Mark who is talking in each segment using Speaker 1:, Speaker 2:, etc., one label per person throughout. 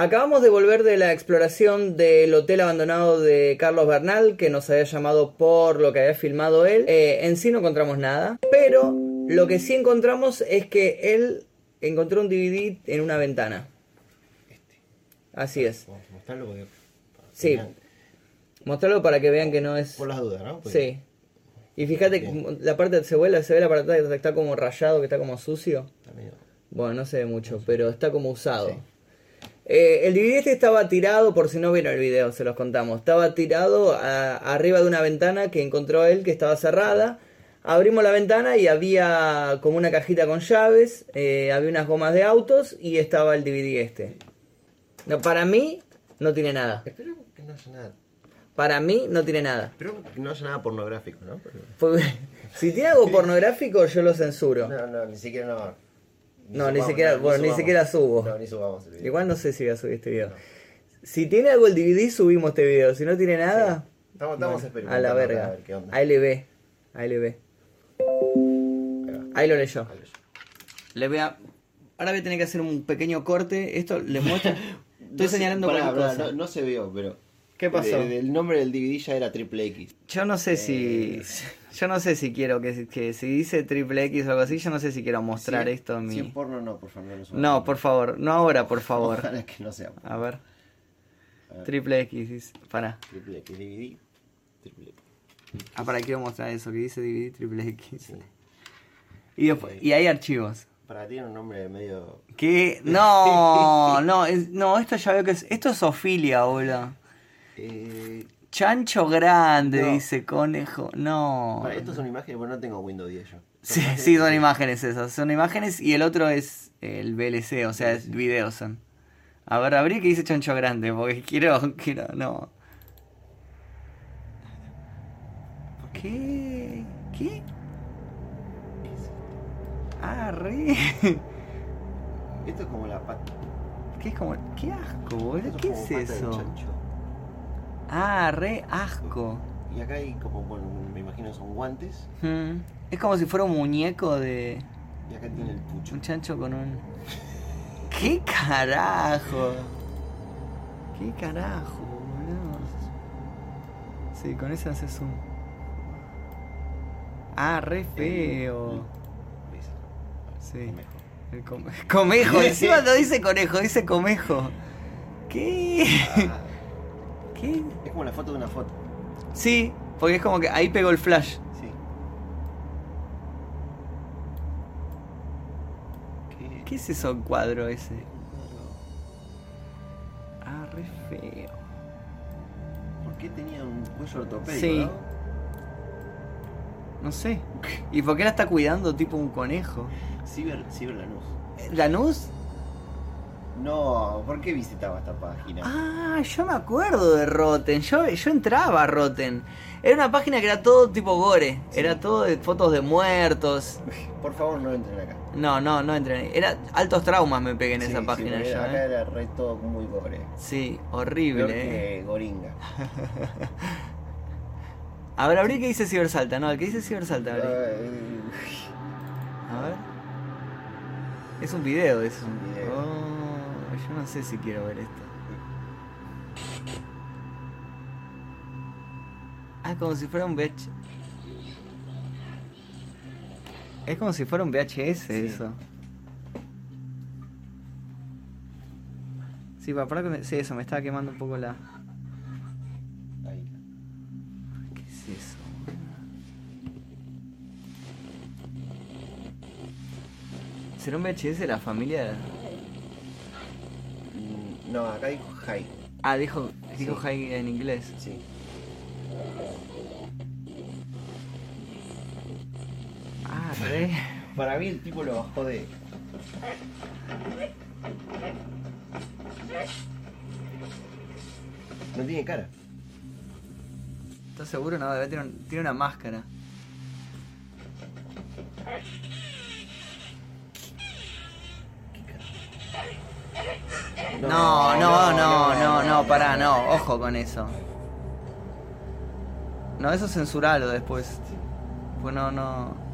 Speaker 1: Acabamos de volver de la exploración del hotel abandonado de Carlos Bernal, que nos había llamado por lo que había filmado él. Eh, en sí no encontramos nada, pero lo que sí encontramos es que él encontró un DVD en una ventana. Así es.
Speaker 2: Mostrarlo porque.
Speaker 1: Sí. Mostrarlo para que vean que no es...
Speaker 2: Por las dudas, ¿no? Porque-
Speaker 1: Sí. Y fíjate, que la parte se ve, se ve la parte que está como rayado, que está como sucio. Bueno, no se ve mucho, pero está como usado.
Speaker 2: Sí.
Speaker 1: Eh, el DVD este estaba tirado, por si no vieron el video, se los contamos. Estaba tirado a- arriba de una ventana que encontró él que estaba cerrada. Abrimos la ventana y había como una cajita con llaves, eh, había unas gomas de autos y estaba el DVD este. No, para mí no tiene nada.
Speaker 2: Espero que no haya nada.
Speaker 1: Para mí no tiene nada.
Speaker 2: Espero que no haya nada pornográfico, ¿no? Pero-
Speaker 1: si tiene algo pornográfico yo lo censuro.
Speaker 2: No, no, ni siquiera no.
Speaker 1: No, ni siquiera- bueno, ni
Speaker 2: subamos.
Speaker 1: siquiera subo.
Speaker 2: No, ni subamos el video.
Speaker 1: Igual no sé si voy a subir este video. Si tiene algo el DVD subimos este video. Si no tiene nada,
Speaker 2: Estamos, estamos
Speaker 1: a
Speaker 2: experimentando
Speaker 1: la verga.
Speaker 2: A ver qué onda.
Speaker 1: Ahí le ve. Ahí le ve.
Speaker 2: Ahí va.
Speaker 1: Ahí lo leyó.
Speaker 2: Ahí leyó.
Speaker 1: Le voy a... Ahora voy a tener que hacer un pequeño corte. Esto le muestra... Estoy
Speaker 2: No sé-
Speaker 1: señalando
Speaker 2: pará,
Speaker 1: cosa.
Speaker 2: No, no se vio, pero.
Speaker 1: ¿Qué pasó?
Speaker 2: el nombre del DVD ya era Triple X.
Speaker 1: Yo no sé si... Yo no sé si quiero que, que si dice triple X o algo así, yo no sé si quiero mostrar
Speaker 2: Si-
Speaker 1: esto en
Speaker 2: Si es
Speaker 1: mi...
Speaker 2: porno, no, por favor, no
Speaker 1: por favor. No ahora, por favor.
Speaker 2: Ojalá que no sea.
Speaker 1: A ver.
Speaker 2: A ver.
Speaker 1: Triple X. Para.
Speaker 2: Triple X, DVD. Triple X.
Speaker 1: Ah, para quiero mostrar eso, que dice DVD triple X.
Speaker 2: Sí.
Speaker 1: Y, después- y hay archivos.
Speaker 2: Para ti un nombre medio.
Speaker 1: ¿Qué? No, no, es- no, esto ya veo que es. Esto es ofilia, boludo.
Speaker 2: Eh,
Speaker 1: Chancho grande,
Speaker 2: No.
Speaker 1: dice conejo. No.
Speaker 2: esto son imágenes, pero no tengo Windows 10 yo.
Speaker 1: Sí, sí, son imágenes esas. Son imágenes y el otro es el VLC, o sea, es videos son. A ver, abrí que dice chancho grande, porque quiero, quiero, no. ¿Qué? ¿Qué? Ah, re.
Speaker 2: Esto es como la pata.
Speaker 1: ¿Qué es como? ¿Qué asco, boludo? ¿Qué es eso? Ah, re asco.
Speaker 2: Y acá hay como, bueno, me imagino son guantes.
Speaker 1: Hmm. Es como si fuera un muñeco de.
Speaker 2: Y acá tiene el pucho.
Speaker 1: Un chancho con un. ¿Qué carajo? ¿Qué carajo, boludo? Sí, con ese haces un. Ah, re feo. Sí. El come- comejo, encima no dice conejo, dice comejo. ¿Qué? ¿Qué?
Speaker 2: es como la foto de una foto.
Speaker 1: Sí, porque es como que ahí pegó el flash.
Speaker 2: Sí. ¿Qué?
Speaker 1: ¿Qué es eso cuadro ese? Ah, re feo.
Speaker 2: ¿Por qué tenía un cuello ortopédico?
Speaker 1: Sí.
Speaker 2: no?
Speaker 1: No sé. ¿Y por qué la está cuidando tipo un conejo?
Speaker 2: Ciber, Ciber Lanús.
Speaker 1: ¿Lanús?
Speaker 2: No, ¿por qué visitaba esta página?
Speaker 1: Ah, yo me acuerdo de Rotten. Yo, yo entraba a Rotten. Era una página que era todo tipo gore. Era todo de fotos de muertos.
Speaker 2: Por favor, no entren acá.
Speaker 1: No, no, no entré. ahí. Era altos traumas me pegué en
Speaker 2: Sí,
Speaker 1: esa
Speaker 2: sí,
Speaker 1: página yo,
Speaker 2: Acá
Speaker 1: eh.
Speaker 2: era re todo muy gore.
Speaker 1: Sí,
Speaker 2: Peor
Speaker 1: horrible, eh.
Speaker 2: que Goringa.
Speaker 1: A ver, abrí que dice Cibersalta. No, el que dice Cibersalta, abrí. A ver. Es un video eso.
Speaker 2: un video.
Speaker 1: Oh, yo no sé si quiero ver esto. Ah, como si fuera un VH. Es como si fuera un VHS eso. Sí, para, para que me- sí, eso, me estaba quemando un poco la.
Speaker 2: Ahí.
Speaker 1: ¿Qué es eso? ¿Será un VHS de la familia?
Speaker 2: No, acá dijo High.
Speaker 1: Ah, dijo, dijo
Speaker 2: Sí.
Speaker 1: high en inglés.
Speaker 2: Sí.
Speaker 1: Ah, re.
Speaker 2: Para mí el tipo lo bajó de. No tiene cara.
Speaker 1: ¿Estás seguro? No, debe tener, tiene una máscara. No, no, no, no, no, pará, no, ojo con eso. No, eso censuralo después. Pues no, no.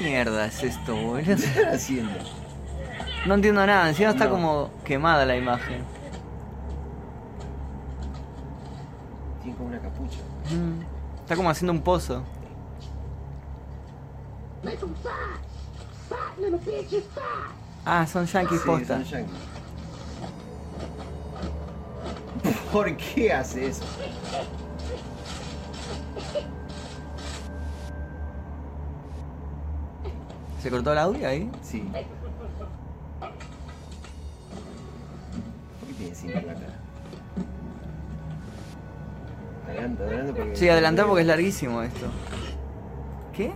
Speaker 1: mierda es esto, boludo?
Speaker 2: ¿Qué haciendo?
Speaker 1: No entiendo nada, encima está
Speaker 2: No.
Speaker 1: como quemada la imagen.
Speaker 2: Tiene como una capucha.
Speaker 1: Mm. Está como haciendo un pozo. Ah, son yankees
Speaker 2: Sí,
Speaker 1: posta.
Speaker 2: son yankees. ¿Por qué hace eso?
Speaker 1: ¿Se cortó el audio ahí?
Speaker 2: Sí. ¿Por qué tiene la cara? Adelanta, adelanta porque.
Speaker 1: Sí, adelantar porque es larguísimo esto. ¿Qué?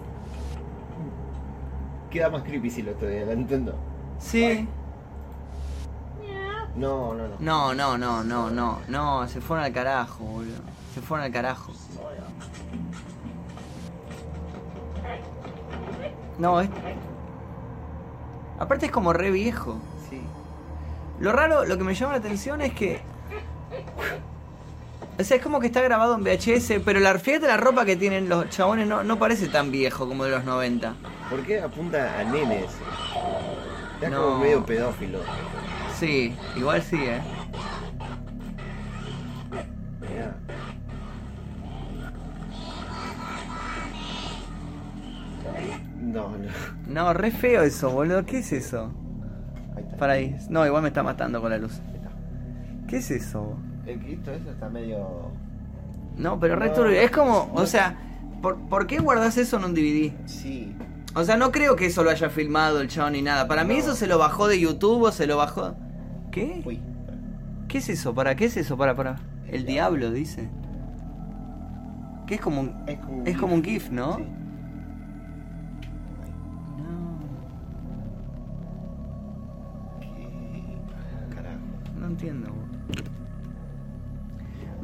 Speaker 2: Queda más creepy si lo estoy adelantando.
Speaker 1: Sí.
Speaker 2: No, no, no.
Speaker 1: No, no, no, no, no, no, se fueron al carajo, boludo. Se fueron al carajo. No, es... Aparte es como re viejo.
Speaker 2: Sí.
Speaker 1: Lo raro, lo que me llama la atención es que... O sea, es como que está grabado en VHS, pero la, fíjate la ropa que tienen los chabones no, no parece tan viejo como de los 90.
Speaker 2: ¿Por qué apunta a nenes? Está
Speaker 1: No.
Speaker 2: como medio pedófilo.
Speaker 1: Sí, igual sí, eh.
Speaker 2: Mirá. No, no.
Speaker 1: No, re feo eso, boludo. ¿Qué es eso?
Speaker 2: Ahí está.
Speaker 1: Para ahí. No, igual me está matando con la luz. ¿Qué es eso?
Speaker 2: El Cristo ese está medio.
Speaker 1: No, pero
Speaker 2: No.
Speaker 1: Es como, o sea, ¿por, ¿por qué guardas eso en un DVD?
Speaker 2: Sí.
Speaker 1: O sea, no creo que eso lo haya filmado el chavo ni nada. Para mí
Speaker 2: No.
Speaker 1: eso se lo bajó de YouTube o se lo bajó... ¿Qué?
Speaker 2: Uy.
Speaker 1: ¿Qué es eso? ¿Para qué es eso? Para, para. El diablo, dice. Que es como un...
Speaker 2: Es como un
Speaker 1: Es
Speaker 2: GIF.
Speaker 1: como un GIF, ¿no?
Speaker 2: Sí. ¿Qué carajo?
Speaker 1: No, no entiendo.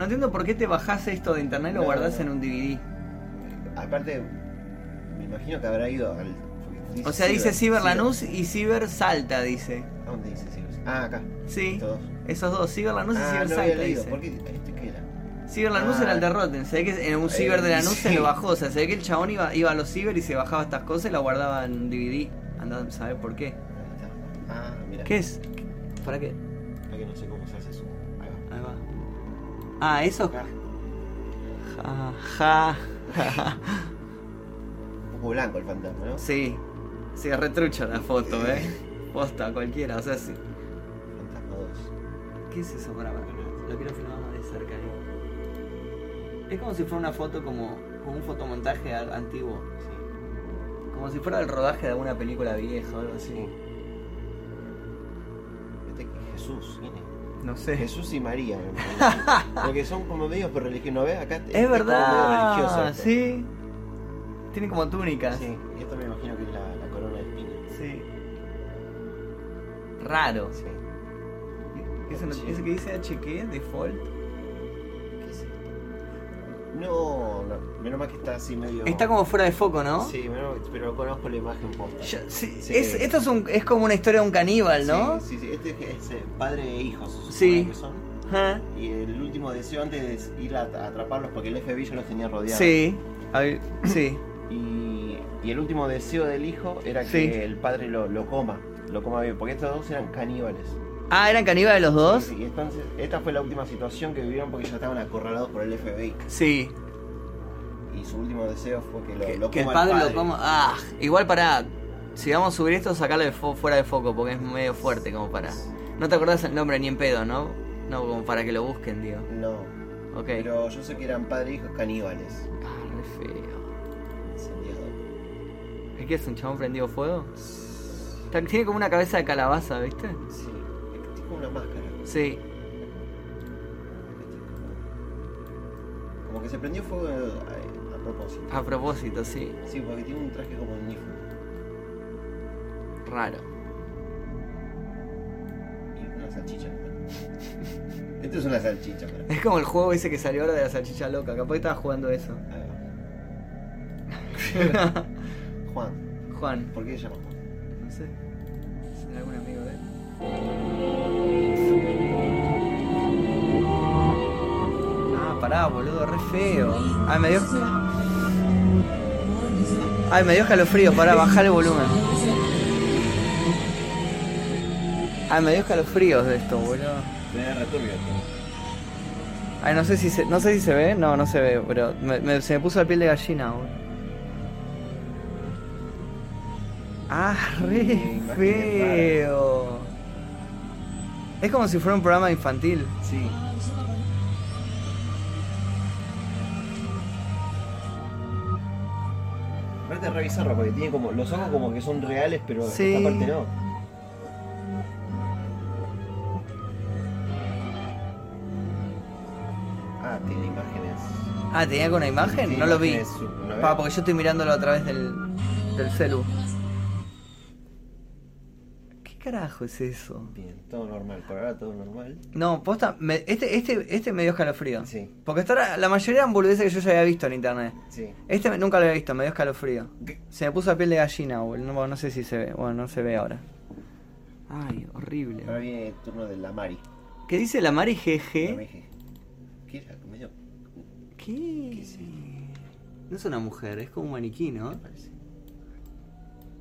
Speaker 1: No entiendo por qué te bajás esto de internet y lo
Speaker 2: No,
Speaker 1: guardás
Speaker 2: no.
Speaker 1: en un DVD.
Speaker 2: Aparte, me imagino que habrá ido al.
Speaker 1: O sea, dice Ciber
Speaker 2: Ciber.
Speaker 1: Lanús y Ciber Salta, dice.
Speaker 2: ¿A dónde dice Ciber? Ah, acá.
Speaker 1: Sí,
Speaker 2: Estos dos.
Speaker 1: esos dos, Ciber Lanús y
Speaker 2: Ah,
Speaker 1: Ciber Salta,
Speaker 2: había leído.
Speaker 1: dice.
Speaker 2: ¿Por qué? ¿Este qué era?
Speaker 1: Ciber Lanús
Speaker 2: Ah.
Speaker 1: era el de Rotten, se ve que en un
Speaker 2: Eh,
Speaker 1: ciber de Lanús se
Speaker 2: sí.
Speaker 1: lo bajó, o sea, se ve que el chabón iba, iba a los ciber y se bajaba estas cosas y la guardaba en un DVD. Andá a saber por qué.
Speaker 2: Ahí está. Ah, mira.
Speaker 1: ¿Qué es? ¿Para qué?
Speaker 2: Ah, que no sé cómo se hace eso. Ahí va.
Speaker 1: Ahí va. Ah, eso.
Speaker 2: Acá.
Speaker 1: Ja, ja.
Speaker 2: Un poco blanco el fantasma, ¿no?
Speaker 1: Sí, sí, es retrucha la foto, eh. Posta, cualquiera, o sea, sí.
Speaker 2: Fantasma 2.
Speaker 1: ¿Qué es eso? Para, para, lo quiero filmar más de cerca ahí. Es como si fuera una foto como, como un fotomontaje antiguo.
Speaker 2: Sí.
Speaker 1: Como si fuera el rodaje de alguna película vieja o algo así.
Speaker 2: Sí. Este es Jesús, ¿quién es?
Speaker 1: No sé.
Speaker 2: Jesús y María. Porque son como medios por religión. ¿No ves? Acá es
Speaker 1: Es
Speaker 2: como medio
Speaker 1: verdad,
Speaker 2: religioso
Speaker 1: sí. Tiene como túnicas.
Speaker 2: Sí, y esto me imagino que es la, la corona de espinas.
Speaker 1: Sí. Raro.
Speaker 2: Sí.
Speaker 1: ¿Ese, no- ese que dice HQ, default?
Speaker 2: No, no, menos mal que está así medio.
Speaker 1: Está como fuera de foco, ¿no?
Speaker 2: Sí, menos- pero conozco la imagen posta.
Speaker 1: Yo- sí,
Speaker 2: Sí.
Speaker 1: es, esto es, un, es como una historia de un caníbal, ¿no?
Speaker 2: Sí, sí, sí. Este es eh, padre e hijos.
Speaker 1: Sí.
Speaker 2: que son.
Speaker 1: Ajá.
Speaker 2: Y el último deseo antes de ir a, a atraparlos porque el FBI ya los tenía rodeados.
Speaker 1: Sí. Sí.
Speaker 2: Y, y el último deseo del hijo era que
Speaker 1: Sí.
Speaker 2: el padre lo, lo coma, lo coma bien, porque estos dos eran caníbales.
Speaker 1: Ah, ¿eran caníbales los dos?
Speaker 2: Sí, entonces esta fue la última situación que vivieron porque ya estaban acorralados por el FBI.
Speaker 1: Sí.
Speaker 2: Y su último deseo fue que lo,
Speaker 1: Que,
Speaker 2: lo
Speaker 1: que el
Speaker 2: coma
Speaker 1: padre, lo coma. Ah, igual para. Si vamos a subir esto, sacarlo de fo- fuera de foco, porque es medio fuerte como para. No te acordás el nombre ni en pedo, ¿no? No, como para que lo busquen, digo.
Speaker 2: No,
Speaker 1: Ok.
Speaker 2: pero yo sé que eran padre e hijos caníbales.
Speaker 1: Ah, re feo.
Speaker 2: Incendiado.
Speaker 1: ¿Es que es un chabón prendido fuego? Tiene como una cabeza de calabaza, ¿viste?
Speaker 2: Sí, una máscara.
Speaker 1: Sí.
Speaker 2: Como que se prendió fuego a, a propósito.
Speaker 1: A propósito, sí.
Speaker 2: Sí, porque tiene un traje como un
Speaker 1: Raro.
Speaker 2: Y una salchicha. Esto es una salchicha.
Speaker 1: Es como el juego ese que salió ahora de la salchicha loca. Capaz estaba jugando eso.
Speaker 2: Juan,
Speaker 1: Juan.
Speaker 2: ¿por qué se llama Juan?
Speaker 1: Pará, boludo, re feo. Ah, me dio. Ay, me dio escalofríos, para bajar el volumen. Ay, me dio escalofríos de esto, boludo. Ay, no sé si se, no sé si se ve, no, no se ve, pero me- me- se me puso la piel de gallina, boludo. Ah, re feo. Es como si fuera un programa infantil.
Speaker 2: Sí. Aparte es re porque tiene como. Los ojos como que son reales, pero
Speaker 1: Sí.
Speaker 2: esta parte no. Ah, tiene imágenes.
Speaker 1: Ah, ¿tenía con una imagen? No lo vi.
Speaker 2: imágenes, ¿no ves?
Speaker 1: Pa, porque yo estoy mirándolo a través del, del celu. ¿Qué carajo es eso?
Speaker 2: Bien, todo normal. Por ahora todo normal.
Speaker 1: No, posta, me- este, este, este me dio escalofrío.
Speaker 2: Sí.
Speaker 1: Porque hasta ahora, la mayoría eran boludeces que yo ya había visto en internet.
Speaker 2: Sí.
Speaker 1: Este me- nunca lo había visto, me dio escalofrío.
Speaker 2: ¿Qué?
Speaker 1: Se me puso la piel de gallina, boludo. No, no sé si se ve. Bueno, no se ve ahora. Ay, horrible.
Speaker 2: Ahora viene el turno de la Mari.
Speaker 1: ¿Qué dice la Mari
Speaker 2: La
Speaker 1: GG?
Speaker 2: ¿Qué era? Medio.
Speaker 1: ¿Qué?
Speaker 2: ¿Qué es?
Speaker 1: No es una mujer, es como un maniquí, ¿no?
Speaker 2: ¿Qué parece?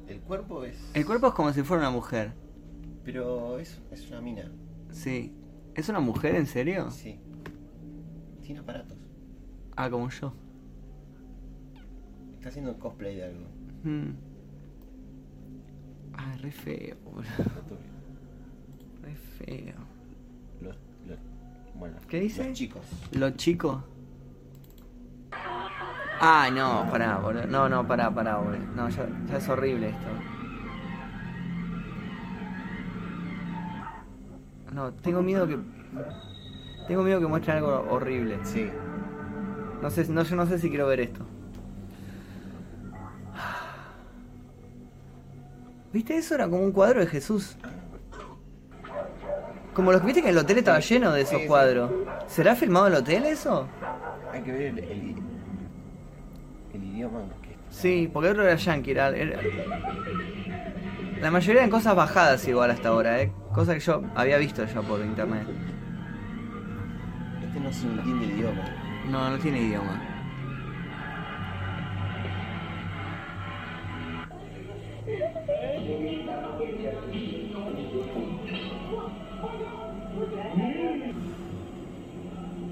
Speaker 2: El cuerpo es.
Speaker 1: El cuerpo es como si fuera una mujer.
Speaker 2: Pero es, es una mina.
Speaker 1: Sí. ¿Es una mujer en serio?
Speaker 2: Sí. Tiene aparatos.
Speaker 1: Ah, como yo.
Speaker 2: Está haciendo cosplay de algo.
Speaker 1: Mm. Ay, re feo, boludo. Re feo.
Speaker 2: Los, los, bueno,
Speaker 1: ¿Qué dice?
Speaker 2: Los chicos.
Speaker 1: Los chicos. Ay, no, pará, boludo. No, no, pará, pará, boludo. No, ya, ya es horrible esto. No, tengo miedo que. Tengo miedo que muestren algo horrible.
Speaker 2: Sí.
Speaker 1: No sé, no, yo no sé si quiero ver esto. ¿Viste eso? Era como un cuadro de Jesús. Como los que viste que el hotel estaba lleno de esos cuadros. ¿Será filmado el hotel eso?
Speaker 2: Hay que ver el, el, el idioma que está.
Speaker 1: Sí, porque otro era yankee. Era, era- La mayoría eran cosas bajadas igual hasta ahora, ¿eh? Cosas que yo había visto ya por internet.
Speaker 2: Este no se entiende el idioma.
Speaker 1: No, no tiene idioma.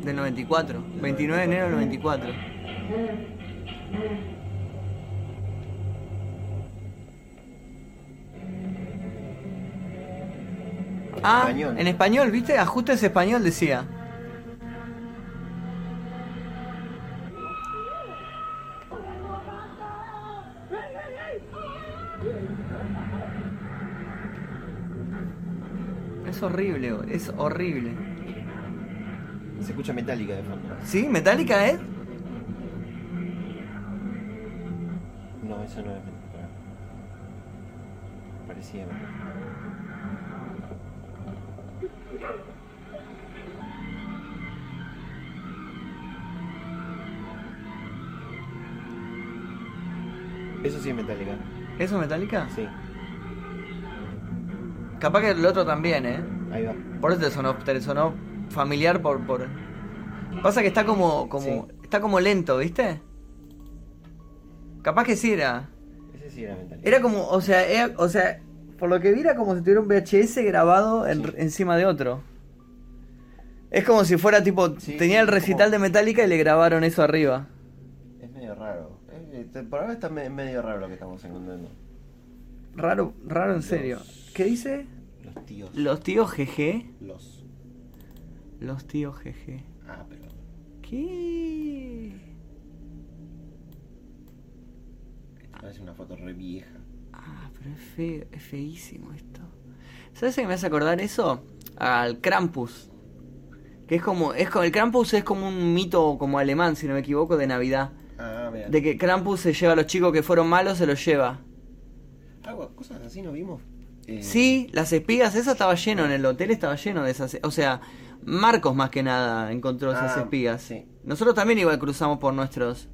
Speaker 1: Del 94. 29 de enero del 94. Ah,
Speaker 2: Español.
Speaker 1: en español, ¿viste? Ajustes español decía. Es horrible, es horrible.
Speaker 2: Se escucha metálica de fondo.
Speaker 1: ¿Sí? ¿Metallica es?
Speaker 2: No, eso no es metálica. Parecía. Eso sí es metálica.
Speaker 1: ¿Eso es Metallica?
Speaker 2: Sí,
Speaker 1: Capaz que el otro también, ¿eh?
Speaker 2: ahí va.
Speaker 1: Por eso te sonó, te sonó familiar por, por... Pasa que está como, como,
Speaker 2: Sí.
Speaker 1: está como lento, ¿viste? Capaz que sí era.
Speaker 2: Ese sí era metálica.
Speaker 1: Era como, o sea, era- o sea, por lo que vi era como si tuviera un VHS grabado en-
Speaker 2: Sí.
Speaker 1: encima de otro. Es como si fuera tipo,
Speaker 2: Sí,
Speaker 1: tenía el recital
Speaker 2: como-
Speaker 1: de Metallica y le grabaron eso arriba.
Speaker 2: Es medio raro. Eh, por ahora está me- medio raro lo que estamos encontrando.
Speaker 1: Raro, raro en serio. ¿Qué dice?
Speaker 2: Los tíos.
Speaker 1: Los tíos GG.
Speaker 2: Los.
Speaker 1: Los tíos GG.
Speaker 2: Ah, pero.
Speaker 1: ¿Qué?
Speaker 2: Parece una foto re vieja.
Speaker 1: Ah, pero es feo, es feísimo esto. ¿Sabes qué me hace acordar eso? Al Krampus. Que es como, es como, el Krampus es como un mito como alemán, si no me equivoco, de Navidad.
Speaker 2: Ah.
Speaker 1: De que Krampus se lleva a los chicos que fueron malos, se los lleva.
Speaker 2: Algo, cosas así no vimos. Eh,
Speaker 1: Sí, las espigas, eso estaba lleno, en el hotel estaba lleno de esas. O sea, Marcos más que nada encontró esas
Speaker 2: Ah,
Speaker 1: espigas.
Speaker 2: sí.
Speaker 1: Nosotros también igual cruzamos por nuestros.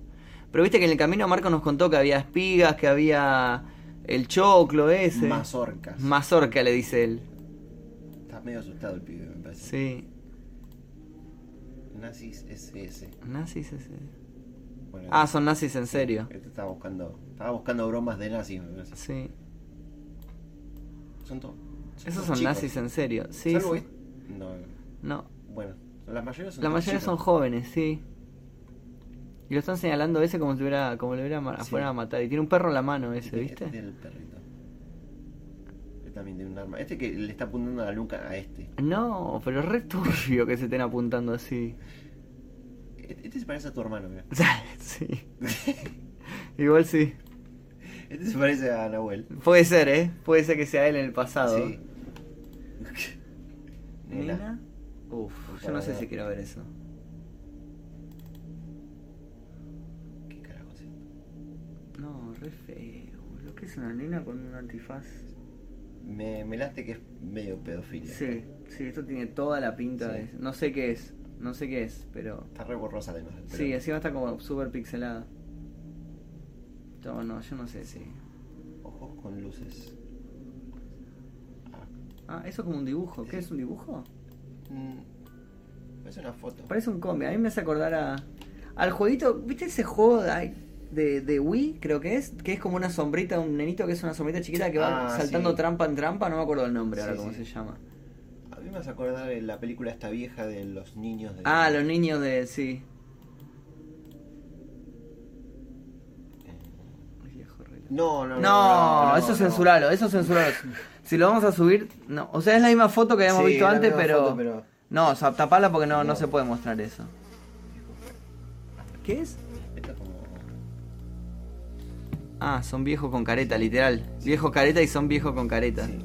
Speaker 1: Pero viste que en el camino Marcos nos contó que había espigas, que había el choclo ese.
Speaker 2: Mazorcas.
Speaker 1: Mazorca le dice él.
Speaker 2: Está medio asustado el pibe, me parece.
Speaker 1: Sí.
Speaker 2: Nazis SS.
Speaker 1: Nazis ese.
Speaker 2: Bueno,
Speaker 1: Ah, son nazis en serio.
Speaker 2: Este estaba buscando, estaba buscando bromas de nazis. me parece.
Speaker 1: Sí.
Speaker 2: Son todos.
Speaker 1: Esos son nazis en serio. Sí. Son-
Speaker 2: este- No,
Speaker 1: No.
Speaker 2: bueno, la mayoría son
Speaker 1: La son
Speaker 2: chicos.
Speaker 1: jóvenes, sí. Y lo están señalando ese como si hubiera, como le hubiera
Speaker 2: Sí.
Speaker 1: fuera a matar. Y tiene un perro en la mano ese,
Speaker 2: Este-
Speaker 1: ¿viste?
Speaker 2: Este es el perrito. Este también tiene un arma. Este que le está apuntando a la nuca a este.
Speaker 1: No, pero es re turbio que se estén apuntando así.
Speaker 2: Este este se parece a tu hermano, mira.
Speaker 1: sí. Igual sí.
Speaker 2: Este se parece a Nahuel.
Speaker 1: Puede ser, ¿eh? Puede ser que sea él en el pasado.
Speaker 2: Sí.
Speaker 1: Nena. Uf, yo no sé si quiero ver eso.
Speaker 2: ¿Qué carajo es esto?
Speaker 1: No, re feo. Lo que es una nena con un antifaz.
Speaker 2: Me, me late que es medio pedofilia.
Speaker 1: Sí, sí, esto tiene toda la pinta
Speaker 2: Sí.
Speaker 1: de... No sé qué es, no sé qué es, pero...
Speaker 2: Está re borrosa además. el
Speaker 1: Sí, encima está como súper pixelada. No, no, yo no sé si...
Speaker 2: Ojos con luces. Ah,
Speaker 1: Ah, eso como un dibujo. ¿Qué es un dibujo?
Speaker 2: mm, es una foto.
Speaker 1: Parece un cómic. A mí me hace acordar a... Al jueguito, ¿viste ese juego de, de, de Wii, creo que es? Que es como una sombrita, un nenito que es una sombrita chiquita que va
Speaker 2: Ah,
Speaker 1: saltando
Speaker 2: sí.
Speaker 1: trampa en trampa. No me acuerdo el nombre ahora cómo se llama.
Speaker 2: A mí me hace acordar de la película esta vieja de los niños de...
Speaker 1: Ah, los niños de... sí. Re-
Speaker 2: No, no, no.
Speaker 1: No, eso censuralo, eso censuralo. Si lo vamos a subir, no. O sea, es la misma foto que habíamos
Speaker 2: Sí,
Speaker 1: visto antes, pero...
Speaker 2: foto, pero-
Speaker 1: No, o sea, tapala porque no, no.
Speaker 2: No.
Speaker 1: se puede mostrar eso. ¿Qué es? Ah, son viejos con careta, literal. Viejos careta y son viejos con careta.
Speaker 2: Sí.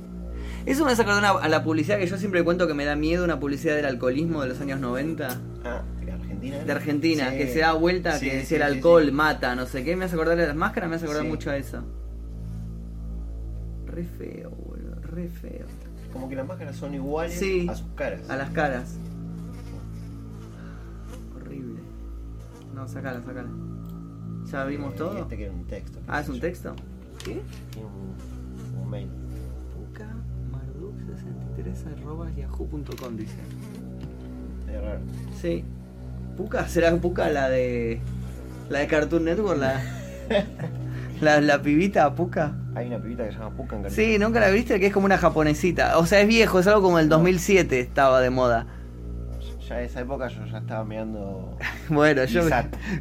Speaker 1: Eso me hace acordar una- a la publicidad que yo siempre cuento que me da miedo, una publicidad del alcoholismo de los años 90.
Speaker 2: Ah, ¿de Argentina?
Speaker 1: De Argentina,
Speaker 2: Sí.
Speaker 1: que se da vuelta,
Speaker 2: Sí,
Speaker 1: que decía el alcohol mata, no sé qué. Me hace acordar de las máscaras, me hace acordar mucho a eso. Re feo, boludo, re feo.
Speaker 2: Como que las máscaras son iguales
Speaker 1: Sí.
Speaker 2: a sus caras.
Speaker 1: A las caras. Horrible. No, sacala, sacala. ¿Ya vimos todo?
Speaker 2: Este que era un texto.
Speaker 1: Ah, es un
Speaker 2: yo.
Speaker 1: texto. ¿Qué?
Speaker 2: Tiene un, un mail.
Speaker 1: Puka Marduk 63 arroba yahoo.com dice.
Speaker 2: Es raro.
Speaker 1: Sí. Puka, ¿será Puka la de. la de Cartoon Network? La, la, la pibita Puka.
Speaker 2: Hay una pibita que se llama Puka en Cali-
Speaker 1: Sí, nunca la viste, que es como una japonesita. O sea, es viejo, es algo como el 2007 estaba de moda.
Speaker 2: Ya en esa época yo ya estaba mirando.
Speaker 1: Bueno, yo.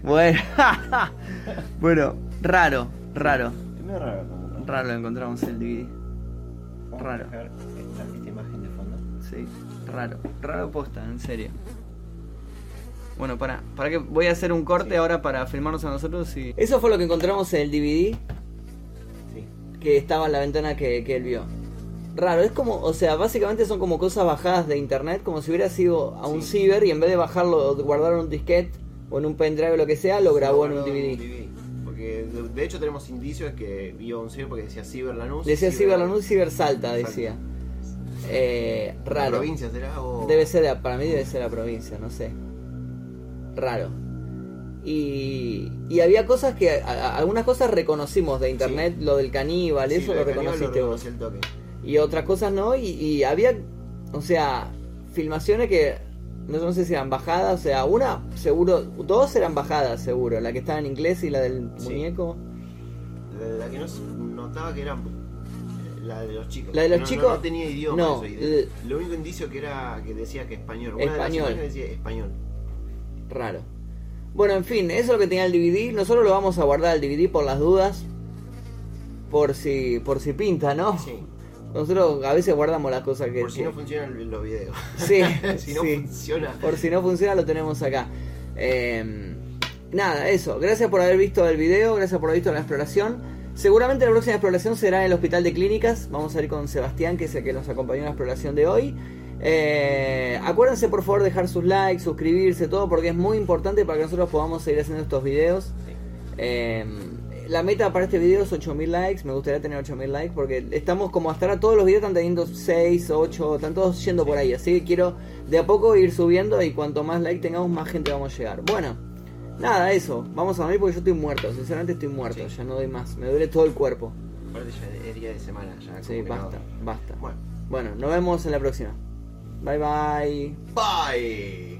Speaker 1: Bueno. bueno, raro, raro.
Speaker 2: Es medio raro. como-
Speaker 1: Raro lo encontramos en el DVD.
Speaker 2: Vamos a
Speaker 1: raro.
Speaker 2: dejar esta, esta imagen de fondo.
Speaker 1: Sí, raro. Raro posta, en serio. Bueno, para, para que voy a hacer un corte
Speaker 2: Sí.
Speaker 1: ahora para filmarnos a nosotros y. Eso fue lo que encontramos en el DVD
Speaker 2: Sí.
Speaker 1: que estaba en la ventana que, que él vio. Raro, es como, o sea, básicamente son como cosas bajadas de internet, como si hubiera sido a un
Speaker 2: Sí.
Speaker 1: ciber y en vez de bajarlo, guardarlo en un disquete o en un pendrive o lo que sea, lo grabó en un DVD.
Speaker 2: Porque de, hecho tenemos indicios que vio un ciber porque decía Ciber Lanús.
Speaker 1: Decía
Speaker 2: Ciber-
Speaker 1: Ciber Lanús, Ciber Salta,
Speaker 2: Salta.
Speaker 1: decía. Eh,
Speaker 2: ¿La
Speaker 1: raro.
Speaker 2: provincia será? O...
Speaker 1: Debe ser, la- para mí debe ser la provincia, no sé. Raro. Y, y había cosas que, a- a- algunas cosas reconocimos de internet, lo del caníbal,
Speaker 2: Sí,
Speaker 1: eso lo
Speaker 2: Caníbal
Speaker 1: reconociste vos.
Speaker 2: el toque.
Speaker 1: Y otras cosas no, y, y había, o sea, filmaciones que, no, no sé si eran bajadas, o sea, una seguro, dos eran bajadas seguro, la que estaba en inglés y la del
Speaker 2: Sí.
Speaker 1: muñeco.
Speaker 2: La, que no notaba que era la de los chicos.
Speaker 1: La de los
Speaker 2: No-
Speaker 1: chicos,
Speaker 2: No, tenía idioma.
Speaker 1: no,
Speaker 2: eso, de- lo único indicio que era que decía que español. Una
Speaker 1: Español.
Speaker 2: De las decía español.
Speaker 1: Raro. Bueno, en fin, eso es lo que tenía el DVD. Nosotros lo vamos a guardar el DVD por las dudas. Por si, por si pinta, ¿no?
Speaker 2: Sí.
Speaker 1: Nosotros a veces guardamos las cosas que...
Speaker 2: Por si
Speaker 1: que-
Speaker 2: no funcionan los videos.
Speaker 1: Sí,
Speaker 2: si no
Speaker 1: sí.
Speaker 2: funciona.
Speaker 1: Por si no funciona, lo tenemos acá. Eh, nada, eso. Gracias por haber visto el video, gracias por haber visto la exploración. Seguramente la próxima exploración será en el Hospital de Clínicas. Vamos a ir con Sebastián, que es el que nos acompañó en la exploración de hoy. Eh, acuérdense por favor dejar sus likes, suscribirse, todo, porque es muy importante para que nosotros podamos seguir haciendo estos videos.
Speaker 2: Sí.
Speaker 1: Eh, la meta para este video es 8000 likes. Me gustaría tener 8000 likes porque estamos como hasta ahora todos los videos están teniendo 6, 8, están todos yendo por ahí. Así que quiero de a poco ir subiendo y cuanto más like tengamos, más gente vamos a llegar. Bueno, nada, eso. Vamos a dormir porque yo estoy muerto. Sinceramente estoy muerto.
Speaker 2: Sí.
Speaker 1: Ya no doy más. Me duele todo el cuerpo.
Speaker 2: Aparte ya es día de semana. Ya
Speaker 1: Sí, basta, basta.
Speaker 2: Bueno.
Speaker 1: Bueno, nos vemos en la próxima. Bye bye.
Speaker 2: Bye.